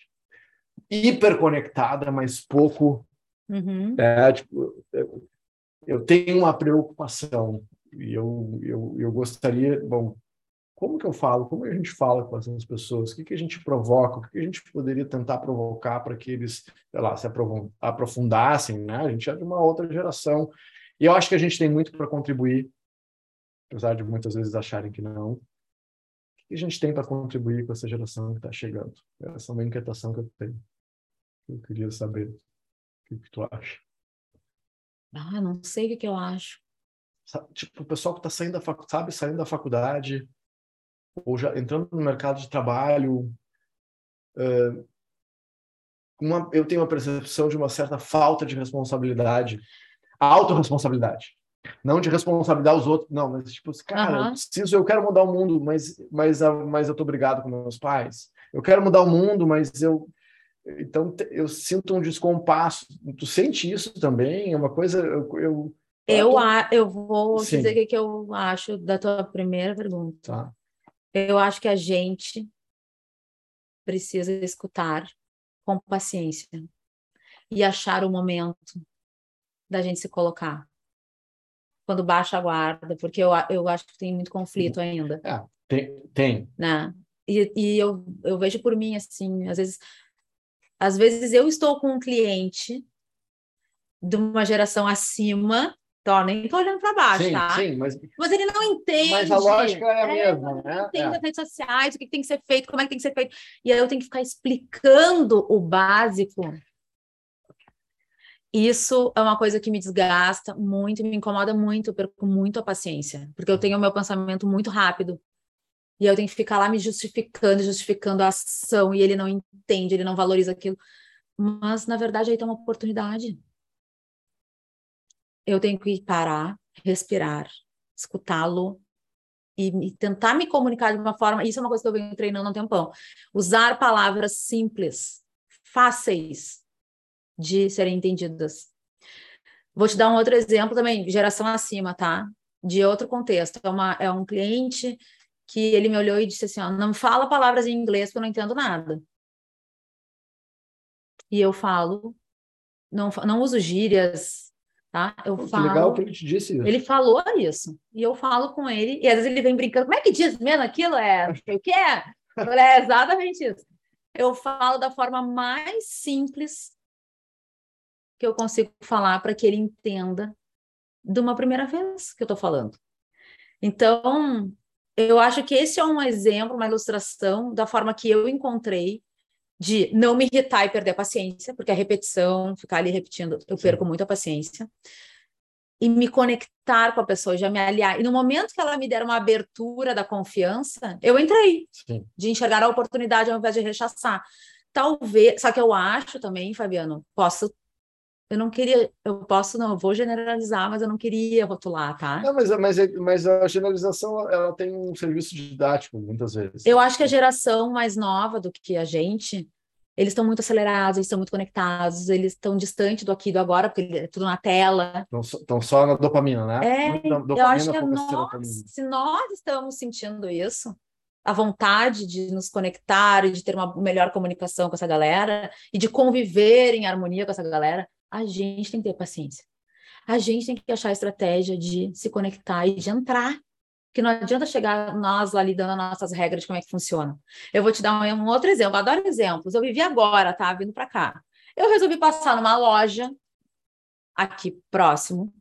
Hiperconectada, mas pouco. Uhum. É, tipo, eu, tenho uma preocupação e eu, eu, eu gostaria, bom, como que eu falo, como a gente fala com essas pessoas, o que, que a gente provoca, o que, que a gente poderia tentar provocar para que eles, sei lá, se aprofundassem, né? A gente é de uma outra geração e eu acho que a gente tem muito para contribuir, apesar de muitas vezes acharem que não. O que a gente tem para contribuir com essa geração que está chegando? Essa é uma inquietação que eu tenho. Eu queria saber o que, que tu acha. Ah, não sei o que, que eu acho. Tipo, o pessoal que está saindo da faculdade, sabe, saindo da faculdade, ou já entrando no mercado de trabalho, uh, uma, eu tenho uma percepção de uma certa falta de responsabilidade, autorresponsabilidade. Não de responsabilizar os outros, não, mas tipo, cara, Aham. eu preciso, eu quero mudar o mundo, mas, mas, mas eu tô brigado com meus pais. Eu quero mudar o mundo, mas eu, então eu sinto um descompasso. Tu sente isso também? É uma coisa, eu, eu Eu, a, eu vou Sim. dizer o que, que eu acho da tua primeira pergunta. tá. Eu acho que a gente precisa escutar com paciência e achar o momento da gente se colocar. Quando baixa a guarda, porque eu, eu acho que tem muito conflito ainda, Tem, tem. né? E, e eu, eu vejo por mim assim, às vezes, às vezes eu estou com um cliente de uma geração acima, tô, nem tô olhando para baixo, sim, tá? sim, mas, Mas ele não entende. mas a lógica é a É, mesma, não né? entende É. as redes sociais, o que que tem que ser feito, como é que tem que ser feito. E aí eu tenho que ficar explicando o básico. Isso é uma coisa que me desgasta muito, me incomoda muito, eu perco muito a paciência, porque eu tenho o meu pensamento muito rápido. E eu tenho que ficar lá me justificando, justificando a ação, e ele não entende, ele não valoriza aquilo. Mas, na verdade, aí tem uma oportunidade. Eu tenho que parar, respirar, escutá-lo e, e tentar me comunicar de uma forma. Isso é uma coisa que eu venho treinando há um tempão. Usar palavras simples, fáceis de serem entendidas. Vou te dar um outro exemplo também, geração acima, tá? De outro contexto. É, uma, é um cliente que ele me olhou e disse assim: ó, não fala palavras em inglês porque eu não entendo nada. E eu falo, não, não uso gírias, tá? Eu Que falo. legal que ele te disse isso. Ele falou isso. E eu falo com ele, e às vezes ele vem brincando, como é que diz mesmo aquilo? É o que é? (laughs) É exatamente isso. Eu falo da forma mais simples que eu consigo falar para que ele entenda de uma primeira vez que eu estou falando. Então, eu acho que esse é um exemplo, uma ilustração da forma que eu encontrei de não me irritar e perder a paciência, porque a repetição, ficar ali repetindo, eu Sim. perco muito a paciência e me conectar com a pessoa, já me aliar. E no momento que ela me der uma abertura da confiança, eu entrei, Sim. de enxergar a oportunidade ao invés de rechaçar. Talvez, só que eu acho também, Fabiano, posso, eu não queria, eu posso, não, eu vou generalizar, mas eu não queria rotular, tá? Não, mas, mas, mas a generalização ela tem um serviço didático, muitas vezes. Eu acho que a geração mais nova do que a gente, eles estão muito acelerados, eles estão muito conectados, eles estão distantes do aqui e do agora, porque é tudo na tela. Estão só, na dopamina, né? É, Muita eu dopamina, acho que nós, se nós estamos sentindo isso, a vontade de nos conectar e de ter uma melhor comunicação com essa galera e de conviver em harmonia com essa galera, a gente tem que ter paciência. A gente tem que achar a estratégia de se conectar e de entrar. Que não adianta chegar nós lá lidando as nossas regras de como é que funciona. Eu vou te dar um, um outro exemplo, eu adoro exemplos. Eu vivi agora, tá? Vindo para cá. Eu resolvi passar numa loja aqui próximo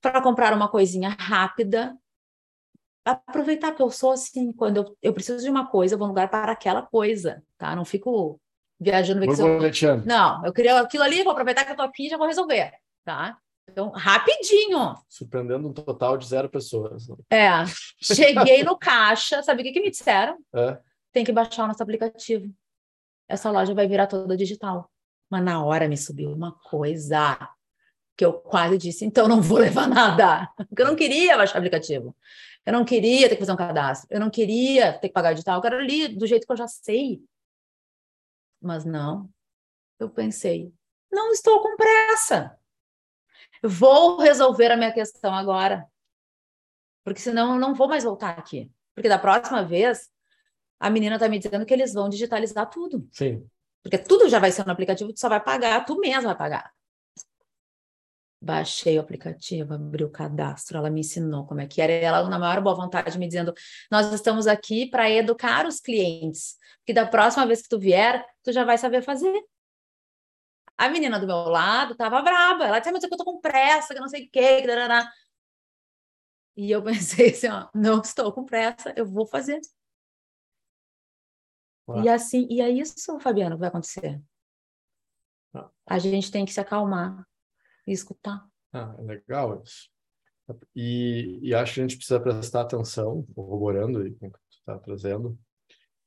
para comprar uma coisinha rápida. aproveitar que eu sou assim, quando eu, eu preciso de uma coisa, eu vou no lugar para aquela coisa, tá? Não fico viajando. Eu... Não, eu queria aquilo ali, vou aproveitar que eu tô aqui e já vou resolver, tá? Então, rapidinho. Surpreendendo um total de zero pessoas. É. Cheguei no caixa, sabe o que, que me disseram? É. Tem que baixar o nosso aplicativo. Essa loja vai virar toda digital. Mas na hora me subiu uma coisa que eu quase disse, então não vou levar nada. Porque eu não queria baixar o aplicativo. Eu não queria ter que fazer um cadastro. Eu não queria ter que pagar digital. Eu quero ali do jeito que eu já sei. Mas não. Eu pensei, não estou com pressa. Vou resolver a minha questão agora. Porque senão eu não vou mais voltar aqui. Porque da próxima vez, a menina está me dizendo que eles vão digitalizar tudo. Sim. Porque tudo já vai ser no aplicativo, tu só vai pagar, tu mesmo vai pagar. Baixei o aplicativo, abri o cadastro, ela me ensinou como é que era. Ela, na maior boa vontade, me dizendo: Nós estamos aqui para educar os clientes, que da próxima vez que tu vier, tu já vai saber fazer. A menina do meu lado estava braba. Ela disse, mas eu tô com pressa, que não sei o quê. Que e eu (laughs) pensei assim, ó, não estou com pressa, eu vou fazer. Uau. E assim, e é isso, Fabiano, que vai acontecer. Ah. A gente tem que se acalmar e escutar. Ah, é legal isso. E, e, acho que a gente precisa prestar atenção, corroborando com o que tu está trazendo,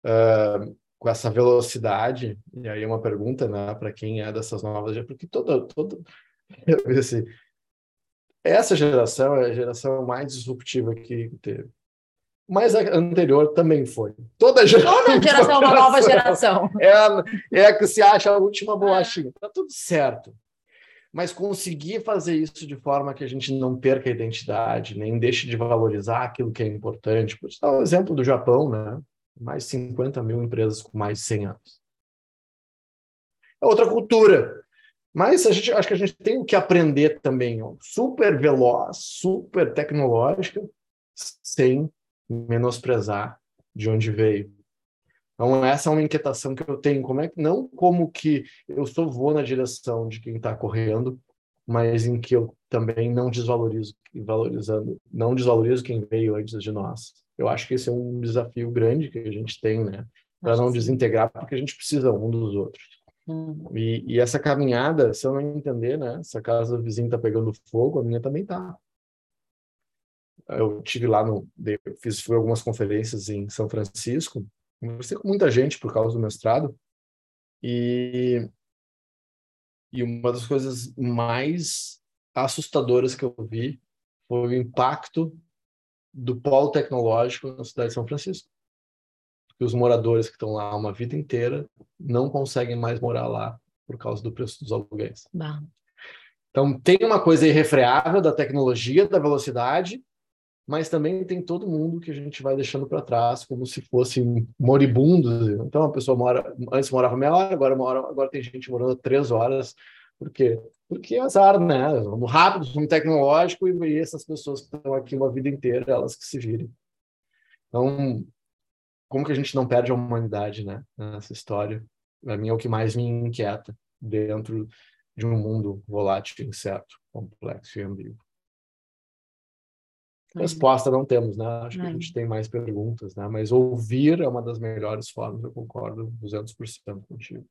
uh, com essa velocidade, e aí é uma pergunta né, para quem é dessas novas, porque toda, toda assim, essa geração é a geração mais disruptiva que teve. Mas a anterior também foi. Toda geração, toda (laughs) geração é uma nova geração. É a, é a que se acha a última bolachinha. Tá tudo certo. Mas conseguir fazer isso de forma que a gente não perca a identidade, nem deixe de valorizar aquilo que é importante. Por dar o exemplo do Japão, né? mais 50 mil empresas com mais de 100 anos. É outra cultura. Mas a gente, acho que a gente tem o que aprender também. Ó. Super veloz, super tecnológica, sem menosprezar de onde veio. Então, essa é uma inquietação que eu tenho. Como é que, não como que eu só vou na direção de quem está correndo, mas em que eu também não desvalorizo, valorizando, não desvalorizo quem veio antes de nós. Eu acho que esse é um desafio grande que a gente tem, né? Para não desintegrar, porque a gente precisa um dos outros. Uhum. E, e, essa caminhada, se eu não entender, né? Se a casa do vizinho está pegando fogo, a minha também tá. Eu tive lá no, fiz fui algumas conferências em São Francisco, conversei com muita gente por causa do mestrado e e uma das coisas mais assustadoras que eu vi foi o impacto do polo tecnológico na cidade de São Francisco. Porque os moradores que estão lá uma vida inteira não conseguem mais morar lá por causa do preço dos aluguéis. Bah. Então, tem uma coisa irrefreável da tecnologia, da velocidade, mas também tem todo mundo que a gente vai deixando para trás como se fossem moribundos. Então, a pessoa mora, antes morava meia hora, agora, mora, agora tem gente morando três horas. Por quê? porque é azar, né? Vamos rápido, vamos tecnológico e essas pessoas que estão aqui uma vida inteira, elas que se virem. Então, como que a gente não perde a humanidade, né? Nessa história, para mim é o que mais me inquieta dentro de um mundo volátil, incerto, complexo e ambíguo. Resposta não temos, né? Acho que a gente tem mais perguntas, né? Mas ouvir é uma das melhores formas, eu concordo 200% contigo.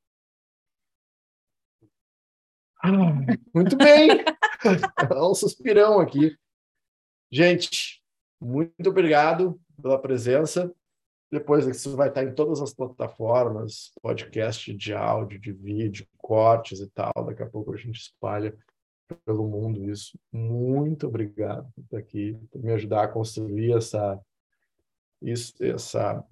Muito bem. (laughs) É um suspirão aqui. Gente, muito obrigado pela presença. Depois isso vai estar em todas as plataformas, podcast de áudio, de vídeo, cortes e tal. Daqui a pouco a gente espalha pelo mundo isso. Muito obrigado por estar aqui, por me ajudar a construir essa isso, essa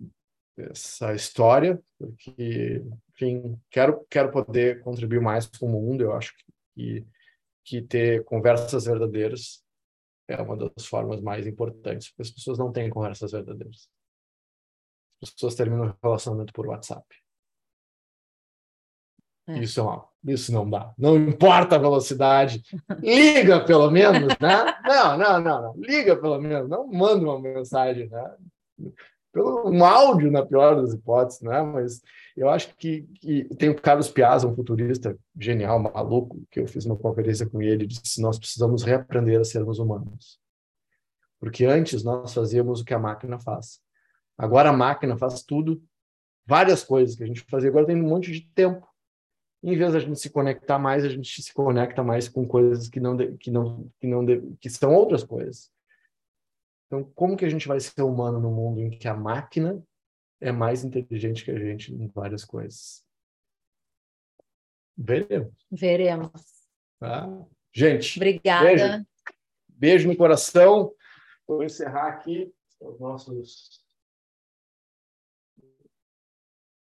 essa história, porque, enfim, quero, quero poder contribuir mais com o mundo. Eu acho que, que ter conversas verdadeiras é uma das formas mais importantes, porque as pessoas não têm conversas verdadeiras. As pessoas terminam o relacionamento por WhatsApp. É. Isso, é uma, isso não dá. Não importa a velocidade. Liga, pelo menos, né? Não, não, não, não. Liga, pelo menos. Não manda uma mensagem, né? pelo um áudio, na pior das hipóteses, né? Mas eu acho que, que tem o Carlos Piazza, um futurista genial, maluco, que eu fiz uma conferência com ele, disse nós precisamos reaprender a sermos humanos. Porque antes nós fazíamos o que a máquina faz. Agora a máquina faz tudo, várias coisas que a gente fazia, agora tem um monte de tempo. Em vez da gente se conectar mais, a gente se conecta mais com coisas que não que não que não que são outras coisas. Então, como que a gente vai ser humano no mundo em que a máquina é mais inteligente que a gente em várias coisas? Veremos. Veremos. Tá? Gente, obrigada. Beijo, beijo no coração. Vou encerrar aqui os nossos